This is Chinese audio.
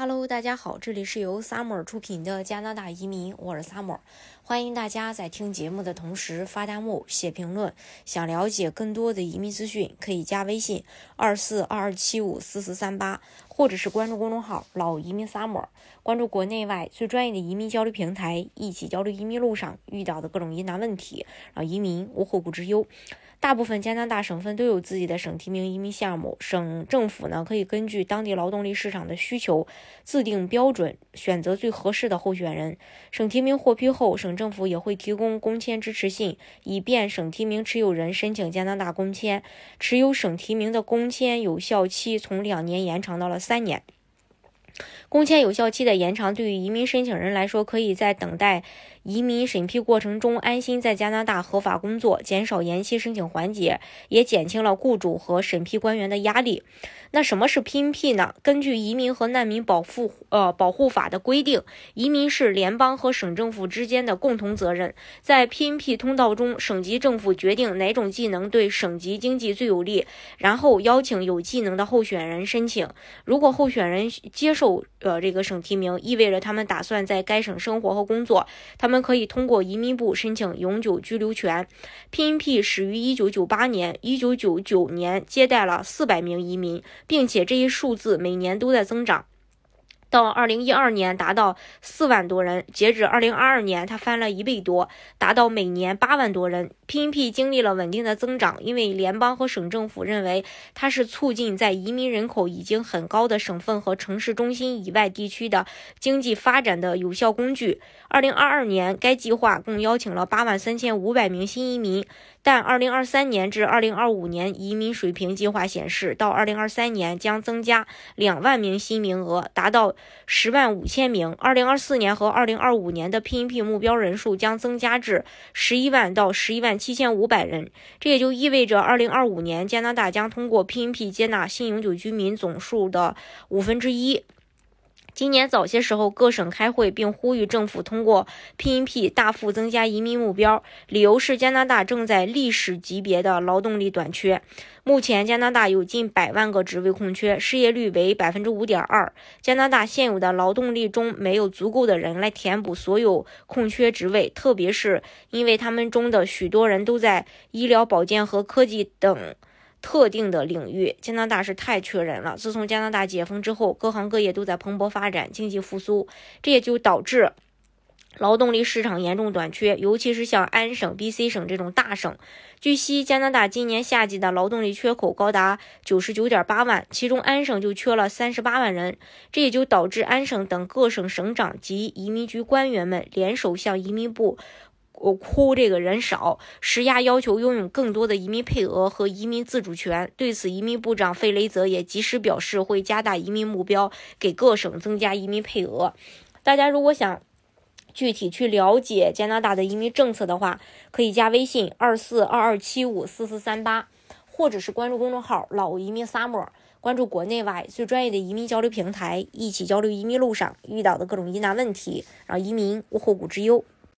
Hello，大家好，这里是由 Summer 出品的加拿大移民，我是 Summer，欢迎大家在听节目的同时发弹幕、写评论。想了解更多的移民资讯，可以加微信二四二二七五四四三八，或者是关注公众号“老移民 Summer”，关注国内外最专业的移民交流平台，一起交流移民路上遇到的各种疑难问题，让移民无后顾之忧。大部分加拿大省份都有自己的省提名移民项目，省政府呢可以根据当地劳动力市场的需求，自定标准，选择最合适的候选人。省提名获批后，省政府也会提供公签支持信，以便省提名持有人申请加拿大公签。持有省提名的公签有效期从两年延长到了三年。工签有效期的延长，对于移民申请人来说，可以在等待移民审批过程中安心在加拿大合法工作，减少延期申请环节，也减轻了雇主和审批官员的压力。那什么是 PNP 呢？根据移民和难民保护呃保护法的规定，移民是联邦和省政府之间的共同责任。在 PNP 通道中，省级政府决定哪种技能对省级经济最有利，然后邀请有技能的候选人申请。如果候选人接受呃这个省提名，意味着他们打算在该省生活和工作，他们可以通过移民部申请永久居留权。PNP 始于一九九八年一九九九年接待了四百名移民。并且这一数字每年都在增长。到二零一二年达到四万多人，截止二零二二年，它翻了一倍多，达到每年八万多人。PNP 经历了稳定的增长，因为联邦和省政府认为它是促进在移民人口已经很高的省份和城市中心以外地区的经济发展的有效工具。二零二二年，该计划共邀请了八万三千五百名新移民，但二零二三年至二零二五年移民水平计划显示，到二零二三年将增加两万名新名额，达到。十万五千名，二零二四年和二零二五年的 PNP 目标人数将增加至十一万到十一万七千五百人。这也就意味着，二零二五年加拿大将通过 PNP 接纳新永久居民总数的五分之一。今年早些时候，各省开会并呼吁政府通过 PNP 大幅增加移民目标，理由是加拿大正在历史级别的劳动力短缺。目前，加拿大有近百万个职位空缺，失业率为百分之五点二。加拿大现有的劳动力中没有足够的人来填补所有空缺职位，特别是因为他们中的许多人都在医疗保健和科技等。特定的领域，加拿大是太缺人了。自从加拿大解封之后，各行各业都在蓬勃发展，经济复苏，这也就导致劳动力市场严重短缺，尤其是像安省、BC 省这种大省。据悉，加拿大今年夏季的劳动力缺口高达九十九点八万，其中安省就缺了三十八万人，这也就导致安省等各省省长及移民局官员们联手向移民部。我哭，这个人少，施压要求拥有更多的移民配额和移民自主权。对此，移民部长费雷泽也及时表示会加大移民目标，给各省增加移民配额。大家如果想具体去了解加拿大的移民政策的话，可以加微信二四二二七五四四三八，或者是关注公众号“老移民 summer”，关注国内外最专业的移民交流平台，一起交流移民路上遇到的各种疑难问题，让移民无后顾之忧。